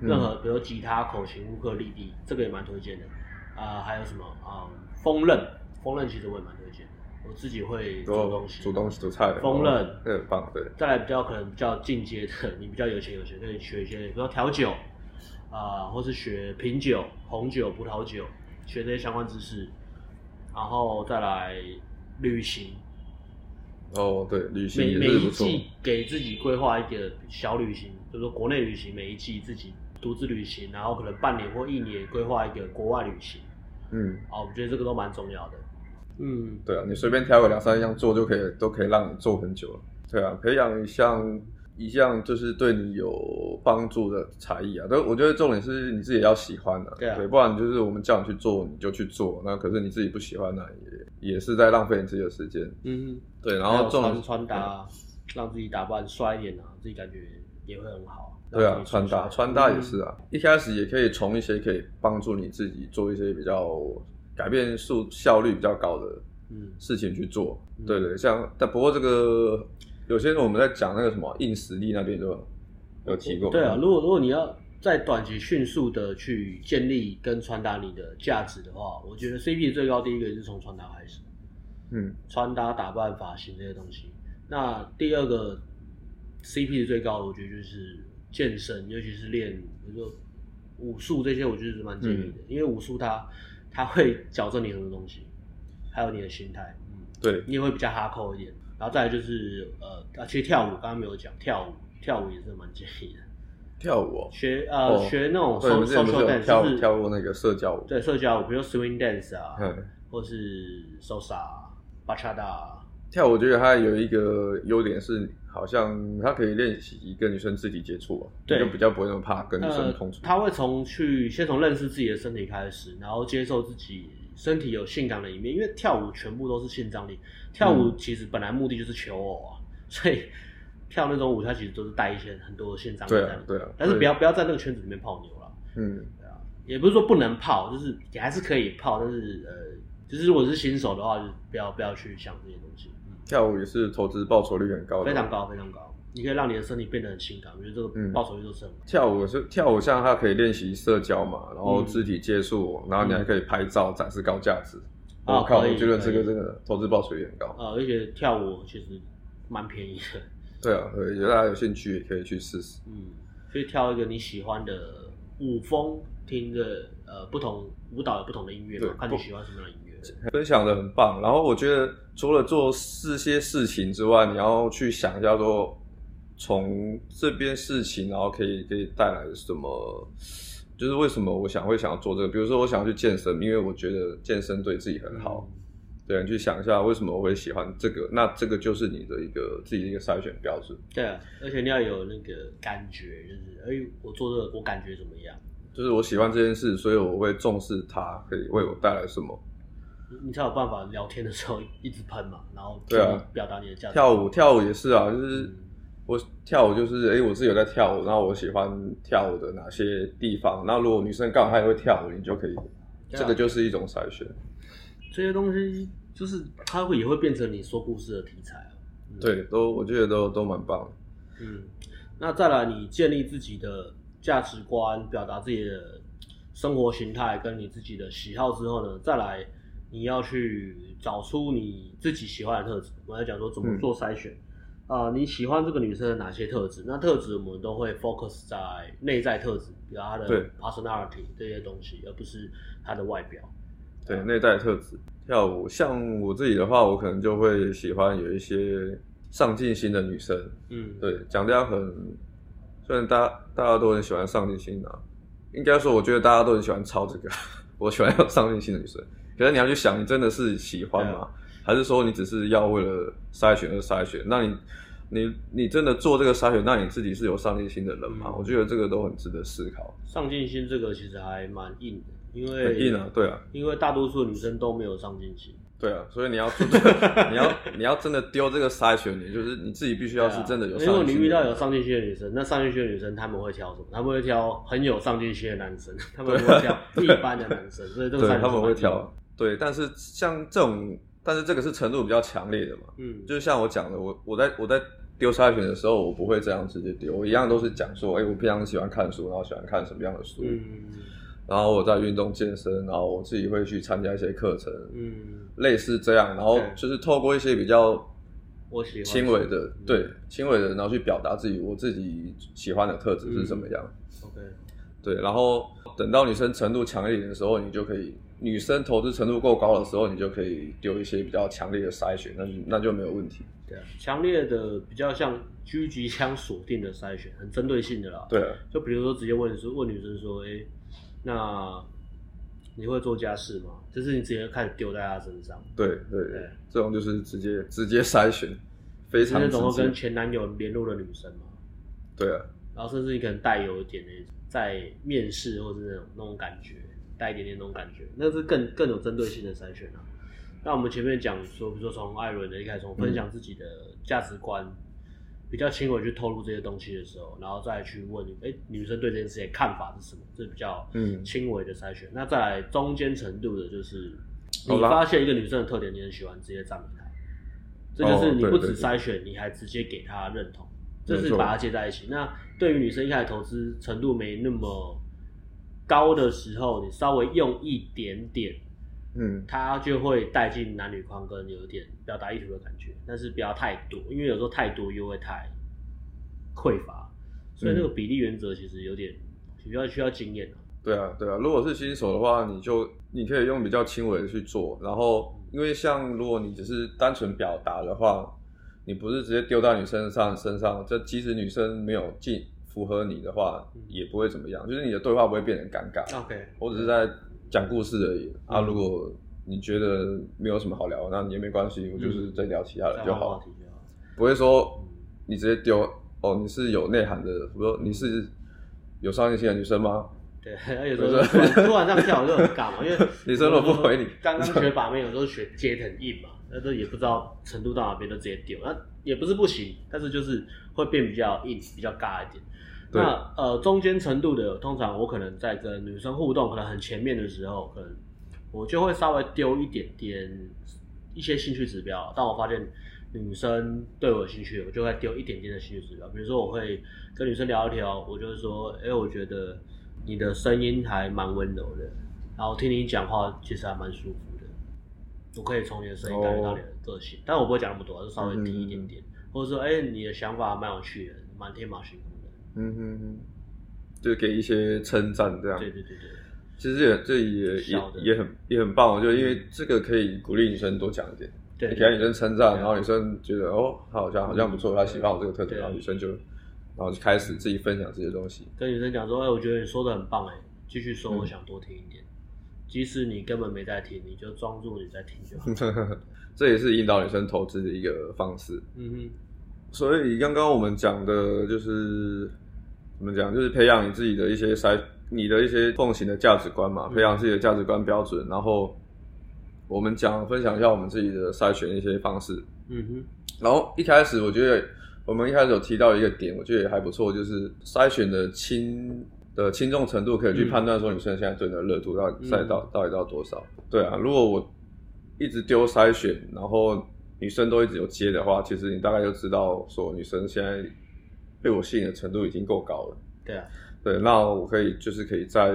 任何比如吉他、口琴、乌克丽丽，这个也蛮推荐的。啊、呃，还有什么啊？风刃，风刃其实我也蛮推荐的。我自己会煮东西，煮东西、煮菜，烹饪很棒。对，再来比较可能比较进阶的，你比较有钱有钱，可以学一些，比如说调酒啊、呃，或是学品酒、红酒、葡萄酒，学这些相关知识。然后再来旅行。哦，对，旅行也是不错。每每一季给自己规划一个小旅行，就是说国内旅行，每一季自己。独自旅行，然后可能半年或一年规划一个国外旅行，嗯，哦，我觉得这个都蛮重要的，嗯，对啊，你随便挑个两三样做就可以，都可以让你做很久了，对啊，培养一项一项就是对你有帮助的才艺啊，都我觉得重点是你自己要喜欢的，啊，对啊，对，不然就是我们叫你去做你就去做，那可是你自己不喜欢，那也也是在浪费你自己的时间，嗯，对，然后重穿搭，嗯，让自己打扮帅一点啊，自己感觉也会很好。对啊，穿搭穿搭也是啊，嗯、一开始也可以从一些可以帮助你自己做一些比较改变速效率比较高的事情去做。嗯、对对，像但不过这个有些人我们在讲那个什么硬实力那边就有提过。对啊，如果如果你要在短期迅速的去建立跟传达你的价值的话，我觉得 CP 最高第一个是从穿搭开始。嗯，穿搭打扮发型这些东西。那第二个 CP 最高的，我觉得就是。健身，尤其是练，比如说武术这些，我觉得是蛮建议的，嗯、因为武术它它会矫正你很多东西，还有你的心态，嗯，对，你也会比较哈扣一点。然后再来就是呃，啊其实跳舞刚刚没有讲，跳舞跳舞也是蛮建议的。跳舞、哦、学呃、哦、学那种 social dance，就是跳舞那个社交舞，对社交舞，比如 swing dance 啊，嗯、或是 salsa、bachata。跳舞我觉得它有一个优点是。好像他可以练习跟女生肢体接触啊，对，就比较不会那么怕跟女生碰触。他会从去先从认识自己的身体开始，然后接受自己身体有性感的一面，因为跳舞全部都是性张力。跳舞其实本来目的就是求偶啊，所以跳那种舞，它其实都是带一些很多的现场对啊，对啊。但是不要不要在那个圈子里面泡妞了。嗯，对啊，也不是说不能泡，就是也还是可以泡，但是呃，就是如果是新手的话，就不要不要去想这些东西。嗯，跳舞也是投资报酬率很高的，非常高非常高。你可以让你的身体变得很性感，我觉得这个报酬率都是很高。跳舞是跳舞，像它可以练习社交嘛，然后肢体接触，然后你还可以拍照展示高价值。我靠，我觉得这个真的投资报酬率很高。呃，而且跳舞其实蛮便宜的。对啊，对，大家有兴趣也可以去试试。嗯，可以挑一个你喜欢的舞风，听着呃不同舞蹈有不同的音乐嘛，看你喜欢什么样的音乐。分享的很棒，然后我觉得除了做这些事情之外，你要去想一下说。从这边事情，然后可以可以带来什么？就是为什么我想会想要做这个？比如说，我想要去健身，因为我觉得健身对自己很好。嗯、对，你去想一下，为什么我会喜欢这个？那这个就是你的一个自己的一个筛选标准。对啊，而且你要有那个感觉，就是哎，我做这个，我感觉怎么样？就是我喜欢这件事，所以我会重视它可以为我带来什么。你才有办法聊天的时候一直喷嘛，然后对啊，表达你的价值。跳舞，跳舞也是啊，就是。嗯我跳舞就是，哎、欸，我自己有在跳舞，然后我喜欢跳舞的哪些地方。那如果女生刚好她也会跳舞，你就可以，这个就是一种筛选。这些东西就是它会也会变成你说故事的题材啊。嗯、对，都我觉得都都蛮棒。嗯，那再来，你建立自己的价值观，表达自己的生活形态跟你自己的喜好之后呢，再来你要去找出你自己喜欢的特质。我要讲说怎么做筛选。嗯啊、呃，你喜欢这个女生的哪些特质？那特质我们都会 focus 在内在特质，比如她的 personality 这些东西，而不是她的外表。对，内在特质。跳舞，像我自己的话，我可能就会喜欢有一些上进心的女生。嗯，对，讲这样很，虽然大家大家都很喜欢上进心啊，应该说，我觉得大家都很喜欢抄这个。我喜欢有上进心的女生，可是你要去想，你真的是喜欢吗？还是说你只是要为了筛选而筛选？那你，你，你真的做这个筛选，那你自己是有上进心的人吗？嗯、我觉得这个都很值得思考。上进心这个其实还蛮硬的，因为很硬啊，对啊，因为大多数女生都没有上进心。对啊，所以你要你要你要真的丢这个筛选，你就是你自己必须要是真的有上进心。因为你遇到有上进心的女生，那上进心的女生他们会挑什么？他们会挑很有上进心的男生，他们会挑一般的男生，所以这个筛选他们会挑。对，但是像这种。但是这个是程度比较强烈的嘛，嗯，就像我讲的，我我在我在丢筛选的时候，我不会这样直接丢，我一样都是讲说，哎、欸，我平常喜欢看书，然后喜欢看什么样的书，嗯，然后我在运动健身，然后我自己会去参加一些课程，嗯，类似这样，然后就是透过一些比较我喜欢轻微的，对，轻微的，然后去表达自己我自己喜欢的特质是什么样、嗯、，OK，对，然后等到女生程度强一点的时候，你就可以。女生投资程度够高的时候，你就可以丢一些比较强烈的筛选，那那就没有问题。对啊，强烈的比较像狙击枪锁定的筛选，很针对性的啦。对啊，就比如说直接问说，问女生说，哎、欸，那你会做家事吗？就是你直接开始丢在她身上。对对对，对这种就是直接直接筛选，非常。那种会跟前男友联络的女生嘛。对啊，然后甚至你可能带有一点那种在面试或者那种那种感觉。带一点点那种感觉，那是更更有针对性的筛选啊。那我们前面讲说，比如说从艾伦的一开始，从分享自己的价值观，嗯、比较轻微去透露这些东西的时候，然后再去问，哎、欸，女生对这件事情看法是什么？这是比较嗯轻微的筛选。嗯、那再来中间程度的，就是你发现一个女生的特点，你很喜欢，直接赞美她。这就是你不止筛选，你还直接给她认同，这是把它接在一起。那对于女生一开始投资程度没那么。高的时候，你稍微用一点点，嗯，它就会带进男女框，跟有一点表达意图的感觉，但是不要太多，因为有时候太多又会太匮乏，所以那个比例原则其实有点比较需要经验。对啊，对啊，如果是新手的话，你就你可以用比较轻微的去做，然后因为像如果你只是单纯表达的话，你不是直接丢到女生上身上，这即使女生没有进。符合你的话也不会怎么样，就是你的对话不会变成尴尬。OK，我只是在讲故事而已。啊，如果你觉得没有什么好聊，那你也没关系，我就是再聊其他的就好。不会说你直接丢哦，你是有内涵的，比如说你是有上进心的女生吗？对，有时候突然这样跳就很尬嘛，因为女生如果不回你，刚刚学把妹有时候学接很硬嘛，那都也不知道程度到哪边，都直接丢。那也不是不行，但是就是会变比较硬，比较尬一点。那呃，中间程度的，通常我可能在跟女生互动，可能很前面的时候，可能我就会稍微丢一点点一些兴趣指标。当我发现女生对我有兴趣，我就会丢一点点的兴趣指标。比如说，我会跟女生聊一聊，我就是说，哎、欸，我觉得你的声音还蛮温柔的，然后听你讲话其实还蛮舒服的。我可以从你的声音感觉到你的个性，哦、但我不会讲那么多，就稍微提一点点，嗯、或者说，哎、欸，你的想法蛮有趣的，蛮天马行空的。嗯哼哼，就给一些称赞，这样。对对对对，其实也这也也也很也很棒，就因为这个可以鼓励女生多讲一点，对，给女生称赞，然后女生觉得哦，她好像好像不错，她喜欢我这个特点，然后女生就然后就开始自己分享这些东西，跟女生讲说，哎，我觉得你说的很棒，哎，继续说，我想多听一点，即使你根本没在听，你就装作你在听就好。这也是引导女生投资的一个方式。嗯哼，所以刚刚我们讲的就是。怎么讲？就是培养你自己的一些筛，你的一些奉行的价值观嘛，培养自己的价值观标准。然后我们讲分享一下我们自己的筛选一些方式。嗯哼。然后一开始我觉得我们一开始有提到一个点，我觉得也还不错，就是筛选的轻的轻重程度可以去判断说女生现在对你的热度到底筛到到底到多少。对啊，如果我一直丢筛选，然后女生都一直有接的话，其实你大概就知道说女生现在。被我吸引的程度已经够高了。对啊，对，那我可以就是可以在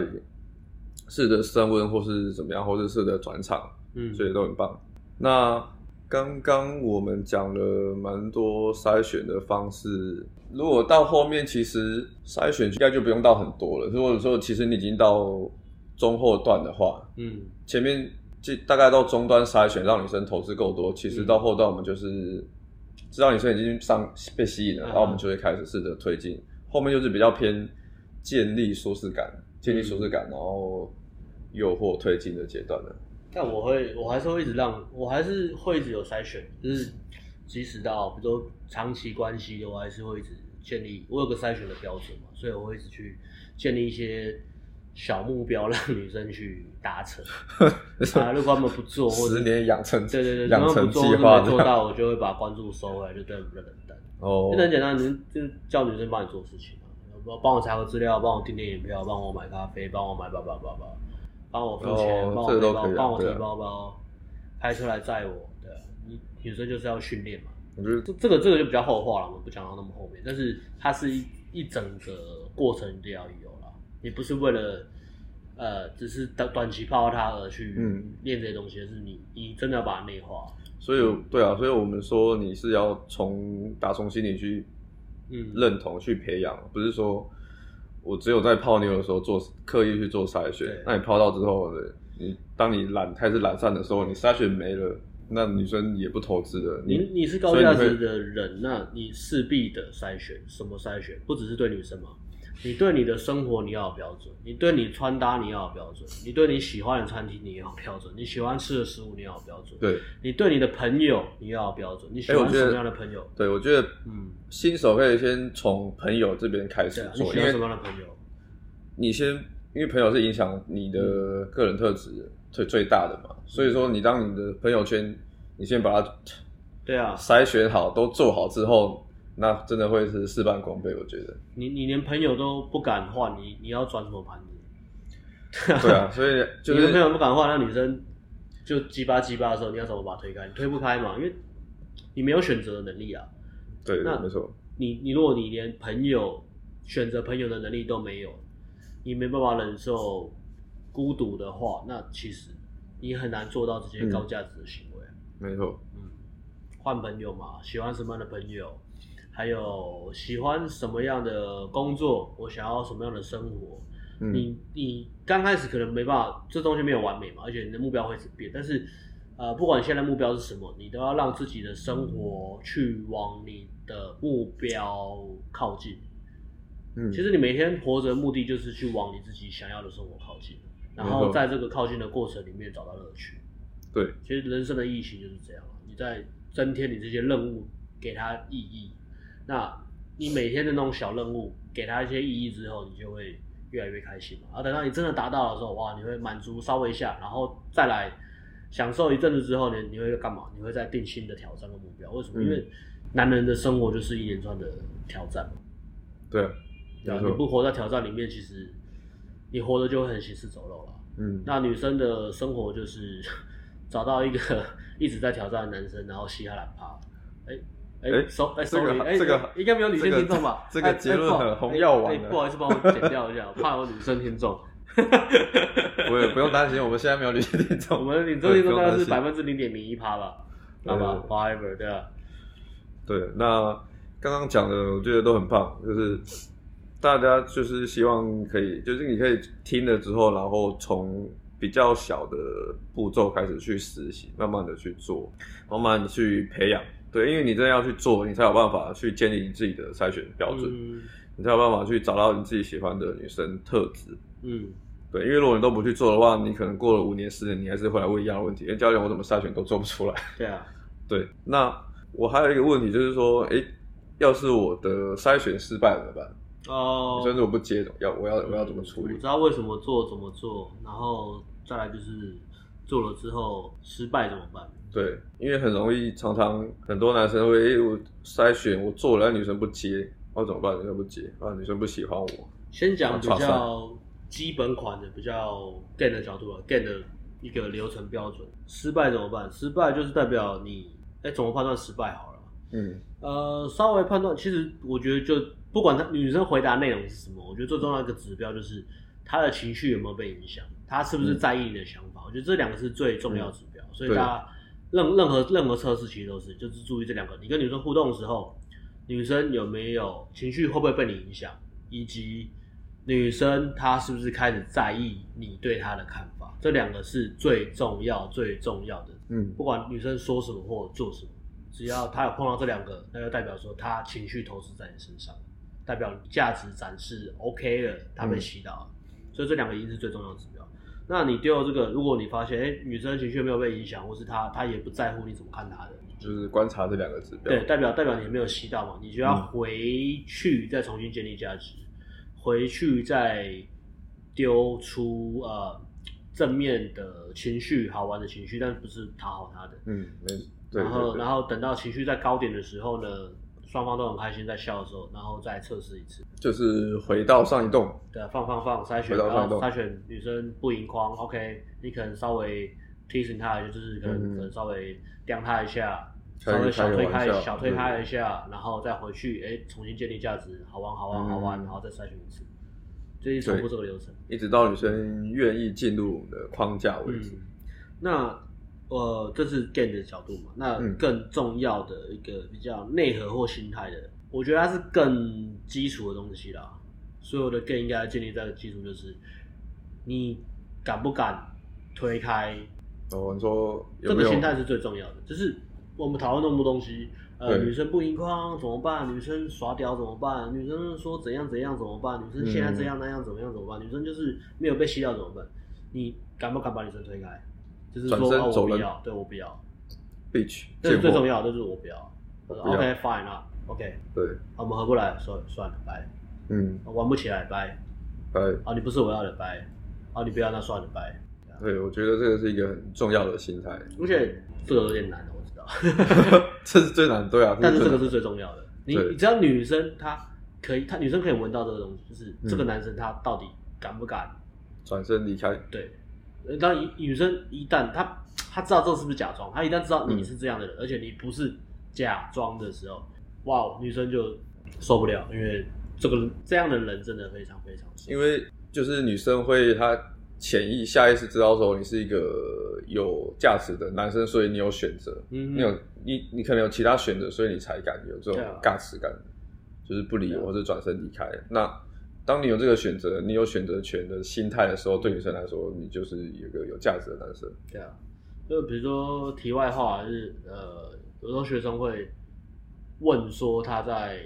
试着升温，或是怎么样，或者试着转场，嗯，所以都很棒。那刚刚我们讲了蛮多筛选的方式，如果到后面其实筛选应该就不用到很多了。如果说其实你已经到中后段的话，嗯，前面就大概到中端筛选，让女生投资够多，其实到后段我们就是。知道女生已经上被吸引了，然后我们就会开始试着推进。后面就是比较偏建立舒适感、建立舒适感，然后诱惑推进的阶段了。但我会，我还是会一直让，我还是会一直有筛选，就是即使到比如说长期关系，我还是会一直建立。我有个筛选的标准嘛，所以我会一直去建立一些。小目标让女生去达成，啊，如果他们不做，或者十年养成，对对对，养成计划没做到，我就会把关注收回来，就对不冷淡。哦，就很简单，你就是叫女生帮你做事情嘛，帮我查个资料，帮我订电影票，帮我买咖啡，帮我买包包包包，帮我付钱，帮我背包，帮我提包包，开车来载我。对，你女生就是要训练嘛。我觉得这这个这个就比较后话了，我们不讲到那么后面，但是它是一一整个过程都要有。你不是为了，呃，只是短短期泡它而去练这些东西，而、嗯、是你你真的要把它内化。所以，对啊，所以我们说你是要从打从心里去，嗯，认同去培养，不是说我只有在泡妞的时候做刻意去做筛选。那你泡到之后，你当你懒开始懒散的时候，你筛选没了，那女生也不投资的。你你，你是高价值的人，你那你势必的筛选，什么筛选？不只是对女生吗？你对你的生活你要有标准，你对你穿搭你要有标准，你对你喜欢的餐厅你要有标准，你喜欢吃的食物你要有标准。对，你对你的朋友你要有标准，你喜欢什么样的朋友？对，我觉得，嗯，新手可以先从朋友这边开始做。你喜欢什么样的朋友？你先，因为朋友是影响你的个人特质最最大的嘛，所以说你当你的朋友圈，你先把它，对啊，筛选好，都做好之后。那真的会是事半功倍，我觉得。你你连朋友都不敢换，你你要转什么盘子？对啊，所以 就是、你的朋友不敢换，那女生就鸡巴鸡巴的时候，你要怎么把它推开？你推不开嘛，因为你没有选择的能力啊。对，那没错。你你如果你连朋友选择朋友的能力都没有，你没办法忍受孤独的话，那其实你很难做到这些高价值的行为。嗯、没错。嗯，换朋友嘛，喜欢什么样的朋友？还有喜欢什么样的工作，我想要什么样的生活。嗯、你你刚开始可能没办法，这东西没有完美嘛，而且你的目标会变。但是，呃，不管你现在目标是什么，你都要让自己的生活去往你的目标靠近。嗯，其实你每天活着的目的就是去往你自己想要的生活靠近，然后在这个靠近的过程里面找到乐趣。对，其实人生的意义就是这样，你在增添你这些任务，给它意义。那你每天的那种小任务，给他一些意义之后，你就会越来越开心嘛。然后等到你真的达到的时候，哇，你会满足稍微一下，然后再来享受一阵子之后呢，你会干嘛？你会再定新的挑战和目标。为什么？嗯、因为男人的生活就是一连串的挑战。对啊，对啊，你不活在挑战里面，其实你活的就会很行尸走肉了。嗯，那女生的生活就是 找到一个一直在挑战的男生，然后嘻哈懒趴。哎哎，收哎收哎，这个应该没有女性听众吧？这个结论很红药丸。不好意思，帮我剪掉一下，怕有女生听众。不也不用 担心，我们现在没有女性听众。我们女生听众大概是百分之零点零一趴吧，好吧？Whatever，对啊。对，那刚刚讲的，我觉得都很棒，就是大家就是希望可以，就是你可以听了之后，然后从比较小的步骤开始去实习，慢慢的去做，慢慢的去培养。对，因为你真的要去做，你才有办法去建立你自己的筛选标准，嗯、你才有办法去找到你自己喜欢的女生特质。嗯，对，因为如果你都不去做的话，你可能过了五年、十年，你还是会来问一样的问题。哎，教练，我怎么筛选都做不出来？对啊，对。那我还有一个问题，就是说，哎，要是我的筛选失败了怎么办？哦，女生如果不接，要我要我要怎么处理？我知道为什么做，怎么做，然后再来就是做了之后失败怎么办？对，因为很容易，常常很多男生会，哎，我筛选我做了，女生不接，我怎么办？女生不接啊，女生不喜欢我。先讲比较基本款的，比较 game 的角度啊，game 的一个流程标准。失败怎么办？失败就是代表你，哎，怎么判断失败好了？嗯，呃，稍微判断，其实我觉得就不管他女生回答内容是什么，我觉得最重要的一个指标就是她的情绪有没有被影响，她是不是在意你的想法。嗯、我觉得这两个是最重要的指标，嗯、所以大家。任任何任何测试其实都是，就是注意这两个。你跟女生互动的时候，女生有没有情绪，会不会被你影响，以及女生她是不是开始在意你对她的看法，这两个是最重要最重要的。嗯，不管女生说什么或做什么，只要她有碰到这两个，那就代表说她情绪投资在你身上，代表价值展示 OK 了，她被洗脑了。嗯，所以这两个一定是最重要的指标。那你丢了这个，如果你发现，哎、欸，女生情绪没有被影响，或是她她也不在乎你怎么看她的，就是观察这两个指标，对，代表代表你没有吸到嘛，你就要回去再重新建立价值，嗯、回去再丢出呃正面的情绪，好玩的情绪，但不是讨好她的，嗯，没，然后然后等到情绪在高点的时候呢？双方都很开心，在笑的时候，然后再测试一次，就是回到上一栋，对，放放放筛选，然后筛选女生不盈框，OK，你可能稍微提醒她一下，就是可能、嗯、可能稍微刁她一下，稍微小推开小推开一下，然后再回去，哎，重新建立价值，好玩好玩好玩，嗯、然后再筛选一次，就一直重复这个流程，一直到女生愿意进入我们的框架为止。嗯、那。呃，这是 game 的角度嘛？那更重要的一个比较内核或心态的，嗯、我觉得它是更基础的东西啦。所有的 game 应该建立在的基础就是，你敢不敢推开？哦，你说这个心态是最重要的。就是我们讨论那么多东西，呃，女生不盈眶怎么办？女生耍屌怎么办？女生说怎样怎样怎么办？女生现在这样那样怎么样怎么办？嗯、女生就是没有被吸到怎么办？你敢不敢把女生推开？就是说，哦，我不要，对我不要，bitch，这是最重要的，就是我不要。OK，fine 啊，OK，对，我们合不来，算算了，拜。嗯，玩不起来，拜。拜。啊，你不是我要的，拜。啊，你不要，那算了，拜。对，我觉得这个是一个很重要的心态。而且这个有点难，我知道。这是最难，对啊。但是这个是最重要的。你你只要女生她可以，她女生可以闻到这个东西，就是这个男生他到底敢不敢转身离开？对。当女女生一旦她她知道这是不是假装，她一旦知道你是这样的人，嗯、而且你不是假装的时候，哇，女生就受不了，因为这个这样的人真的非常非常少。因为就是女生会她潜意下意识知道说你是一个有价值的男生，所以你有选择，嗯，你有你你可能有其他选择，所以你才敢有这种尬词感，啊、就是不理我或者转身离开。啊、那当你有这个选择，你有选择权的心态的时候，对女生来说，你就是一个有价值的男生。对啊，就比如说题外话，就是呃，有时候学生会问说他在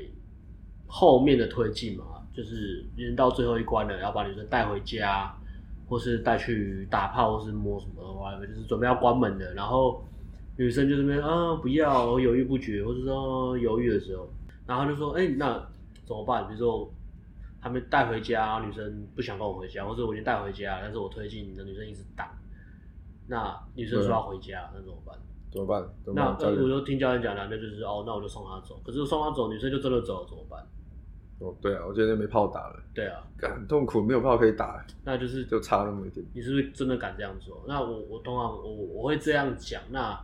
后面的推进嘛，就是已经到最后一关了，要把女生带回家，或是带去打炮，或是摸什么的话，就是准备要关门的，然后女生就这边啊不要，犹豫不决，或者说犹豫的时候，然后就说，哎、那怎么办？比如说。他们带回家，女生不想跟我回家，或者我已经带回家，但是我推进你的女生一直挡，那女生说要回家，那怎么办？怎么办？怎么那我就听教练讲，男的就是哦，那我就送她走。可是送她走，女生就真的走了，怎么办？哦，对啊，我今天没炮打了。对啊，很痛苦，没有炮可以打，那就是就差那么一点。你是不是真的敢这样做？那我我通常我我会这样讲。那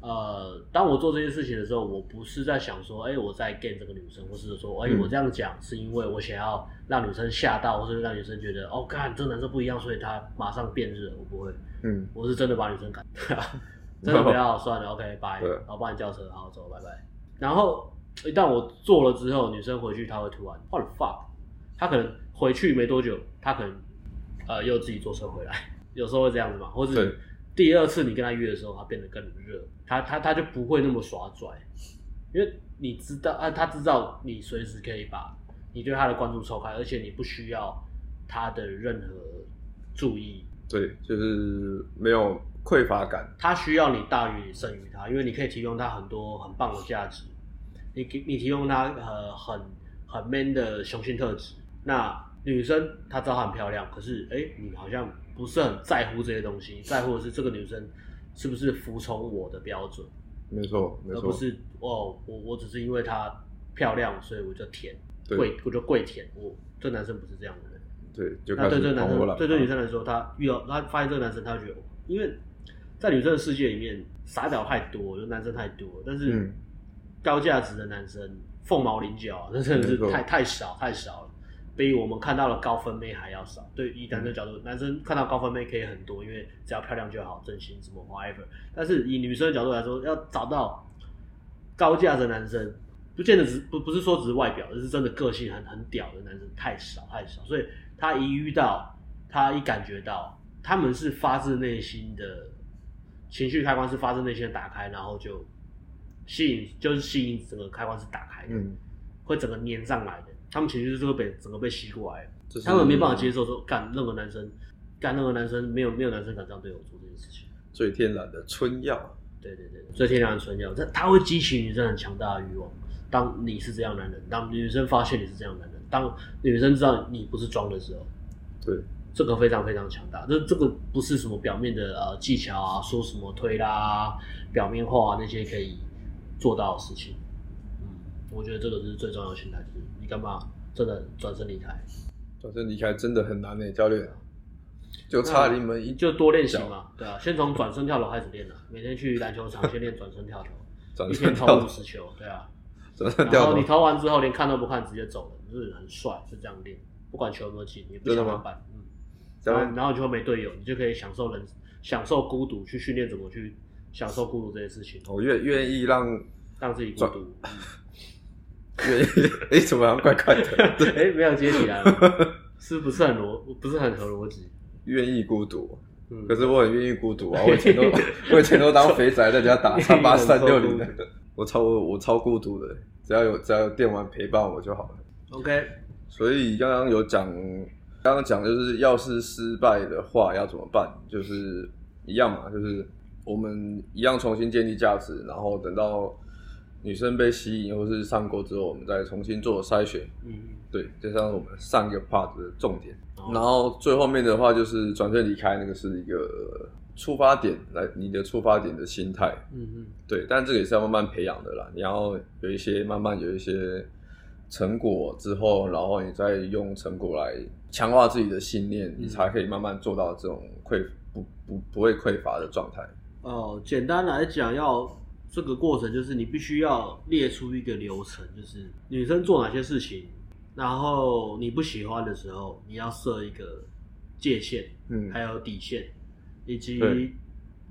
呃，当我做这些事情的时候，我不是在想说，哎、欸，我在 gain 这个女生，或是说，哎、欸，我这样讲是因为我想要让女生吓到，或是让女生觉得，哦，看这个男生不一样，所以他马上变热。我不会，嗯，我是真的把女生赶，真的不要算了，OK，拜，然后帮你叫车，好走，拜拜。然后一旦我做了之后，女生回去她会突然，What the fuck？她可能回去没多久，她可能呃又自己坐车回来，有时候会这样子嘛，或是。第二次你跟他约的时候，他变得更热，他他他就不会那么耍拽，因为你知道啊，他知道你随时可以把你对他的关注抽开，而且你不需要他的任何注意。对，就是没有匮乏感。他需要你大于胜于他，因为你可以提供他很多很棒的价值，你给你提供他呃很很 man 的雄性特质。那女生她知道她很漂亮，可是哎、欸，你好像。不是很在乎这些东西，在乎的是这个女生是不是服从我的标准。没错，没错，而不是哦，我我只是因为她漂亮，所以我就舔，跪我就跪舔。我这男生不是这样的人。对，就那对这个男生，对这个女生来说，她遇到她发现这个男生，她觉得，因为在女生的世界里面，傻屌太多，就男生太多，但是高价值的男生凤毛麟角，那真的是太太少太少了。比我们看到的高分妹还要少。对，以男生角度，嗯、男生看到高分妹可以很多，因为只要漂亮就好，真心什么 whatever。但是以女生的角度来说，要找到高价值的男生，不见得只不不是说只是外表，而是真的个性很很屌的男生太少太少。所以他一遇到，他一感觉到，他们是发自内心的情绪开关是发自内心的打开，然后就吸引，就是吸引整个开关是打开的，嗯、会整个粘上来的。他们情绪是这个被整个被吸过来，是他们没办法接受说干任何男生，干任何男生没有没有男生敢这样对我做这件事情。最天然的春药，对对对，最天然的春药，这它会激起女生很强大的欲望。当你是这样男人，当女生发现你是这样男人，当女生知道你不是装的时候，对，这个非常非常强大。这这个不是什么表面的呃技巧啊，说什么推拉、表面化啊那些可以做到的事情。我觉得这个是最重要的心态，就是你干嘛真的转身离开？转身离开真的很难呢，教练。就差你们一就多练习嘛，对啊，先从转身跳投开始练了，每天去篮球场先练转身跳投，一天投五十球，对啊。然后你投完之后连看都不看直接走了，就是很帅，是这样练，不管球有没有进，你不想篮板，嗯。然后然后你就会没队友，你就可以享受人享受孤独，去训练怎么去享受孤独这件事情。我愿愿意让让自己孤独。愿意？哎，怎么样？怪怪的。哎、欸，没有接起来，是不是很逻？不是很合逻辑？愿意孤独，嗯、可是我很愿意孤独啊！我以前都，我以前都当肥宅在家打三八三六零的，我超我超孤独的，只要有只要有电玩陪伴我就好了。OK，所以刚刚有讲，刚刚讲就是要是失败的话要怎么办？就是一样嘛，就是我们一样重新建立价值，然后等到。女生被吸引或是上钩之后，我们再重新做筛选。嗯，对，就像我们上一个 part 的重点。哦、然后最后面的话就是转身离开，那个是一个出发点，来你的出发点的心态。嗯嗯，对，但这个也是要慢慢培养的啦。你要有一些慢慢有一些成果之后，然后你再用成果来强化自己的信念，嗯、你才可以慢慢做到这种匮不不不会匮乏的状态。哦，简单来讲要。这个过程就是你必须要列出一个流程，就是女生做哪些事情，然后你不喜欢的时候，你要设一个界限，嗯，还有底线，以及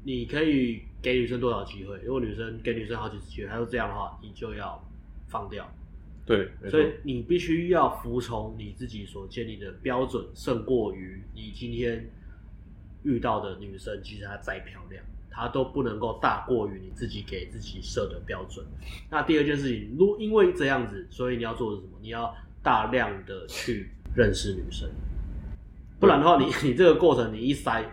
你可以给女生多少机会。如果女生给女生好几次机会，还是这样的话，你就要放掉。对，所以你必须要服从你自己所建立的标准，胜过于你今天遇到的女生，即使她再漂亮。它都不能够大过于你自己给自己设的标准。那第二件事情，如因为这样子，所以你要做的是什么？你要大量的去认识女生，不然的话你，你 你这个过程你一筛，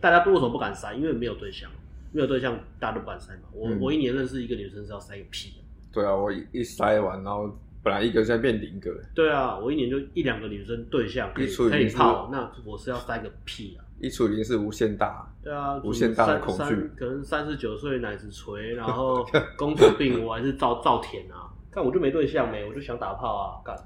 大家都为什么不敢筛？因为没有对象，没有对象，大家都不敢筛嘛。我、嗯、我一年认识一个女生是要筛个屁的。对啊，我一筛完，然后本来一个现在变零个。对啊，我一年就一两个女生对象可以可以泡，那我是要塞个屁啊！一除零是无限大。对啊，无限大的恐惧。可能三十九岁奶子垂，然后 公主病，我还是照照舔啊！看我就没对象没，我就想打炮啊，干。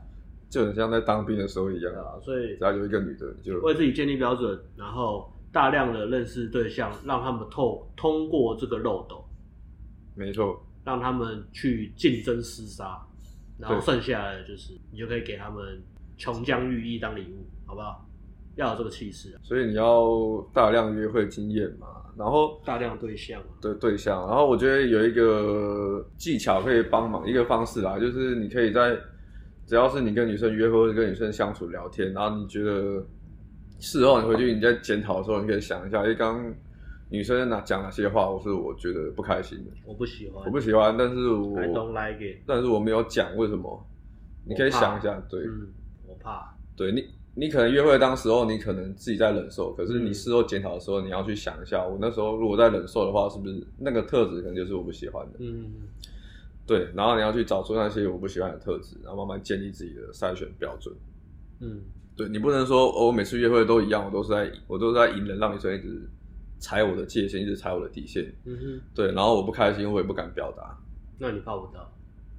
就很像在当兵的时候一样啊，所以只要有一个女的，就为自己建立标准，然后大量的认识对象，让他们透通过这个漏斗。没错。让他们去竞争厮杀，然后剩下来的就是你就可以给他们琼浆玉液当礼物，好不好？要有这个气势啊！所以你要大量约会经验嘛，然后大量对象对对象，然后我觉得有一个技巧可以帮忙，一个方式啦，就是你可以在只要是你跟女生约会或者跟女生相处聊天，然后你觉得事后你回去你在检讨的时候，你可以想一下，哎，刚。女生哪讲哪些话，我是我觉得不开心的。我不喜欢，我不喜欢，但是我 I don't like it，但是我没有讲为什么。你可以想一下，对，嗯，我怕。对你，你可能约会当时候，你可能自己在忍受，可是你事后检讨的时候，你要去想一下，我那时候如果在忍受的话，是不是那个特质可能就是我不喜欢的？嗯，对，然后你要去找出那些我不喜欢的特质，然后慢慢建立自己的筛选标准。嗯，对，你不能说哦，我每次约会都一样，我都是在我都是在隐忍，让女生一直。踩我的界限，一直踩我的底线。嗯哼，对，然后我不开心，我也不敢表达。那你泡不到。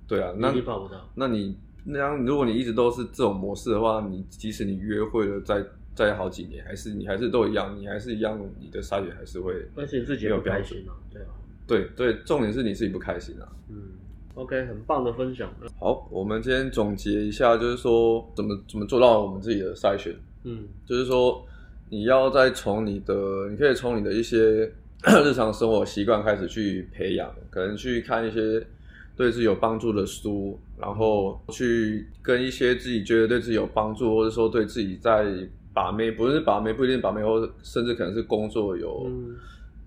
对啊，那你泡不到。那你那样，如果你一直都是这种模式的话，你即使你约会了再再好几年，还是你还是都一样，你还是一样，你的筛选还是会。而且自己不开心啊，对啊。对对，重点是你自己不开心啊。嗯，OK，很棒的分享。好，我们今天总结一下，就是说怎么怎么做到我们自己的筛选。嗯，就是说。你要再从你的，你可以从你的一些 日常生活习惯开始去培养，可能去看一些对自己有帮助的书，然后去跟一些自己觉得对自己有帮助，或者说对自己在把妹，不是把妹，不一定把妹，或甚至可能是工作有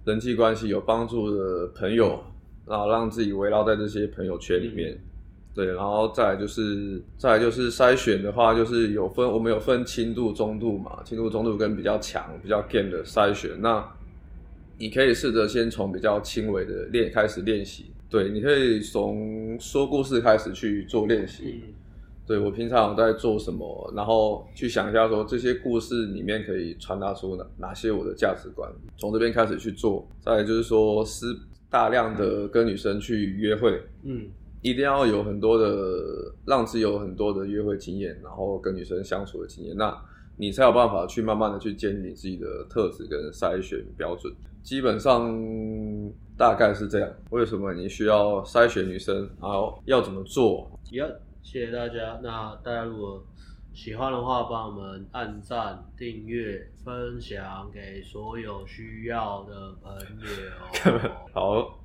人际关系有帮助的朋友，然后让自己围绕在这些朋友圈里面。对，然后再来就是，再来就是筛选的话，就是有分，我们有分轻度、中度嘛，轻度、中度跟比较强、比较 game 的筛选。那你可以试着先从比较轻微的练开始练习。对，你可以从说故事开始去做练习。嗯、对，我平常有在做什么，然后去想一下说这些故事里面可以传达出哪哪些我的价值观，从这边开始去做。再来就是说，是大量的跟女生去约会。嗯。一定要有很多的，让自己有很多的约会经验，然后跟女生相处的经验，那你才有办法去慢慢的去建立你自己的特质跟筛选标准。基本上大概是这样。为什么你需要筛选女生？然后要怎么做？要谢谢大家。那大家如果喜欢的话，帮我们按赞、订阅、分享给所有需要的朋友。好，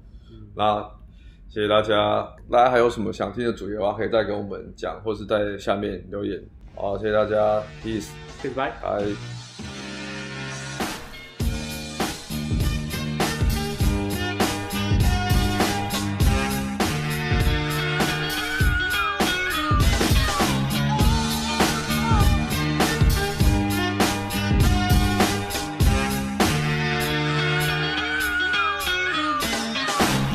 那。谢谢大家，大家还有什么想听的主题的话，可以再跟我们讲，或是在下面留言。好，谢谢大家，peace，拜拜，拜。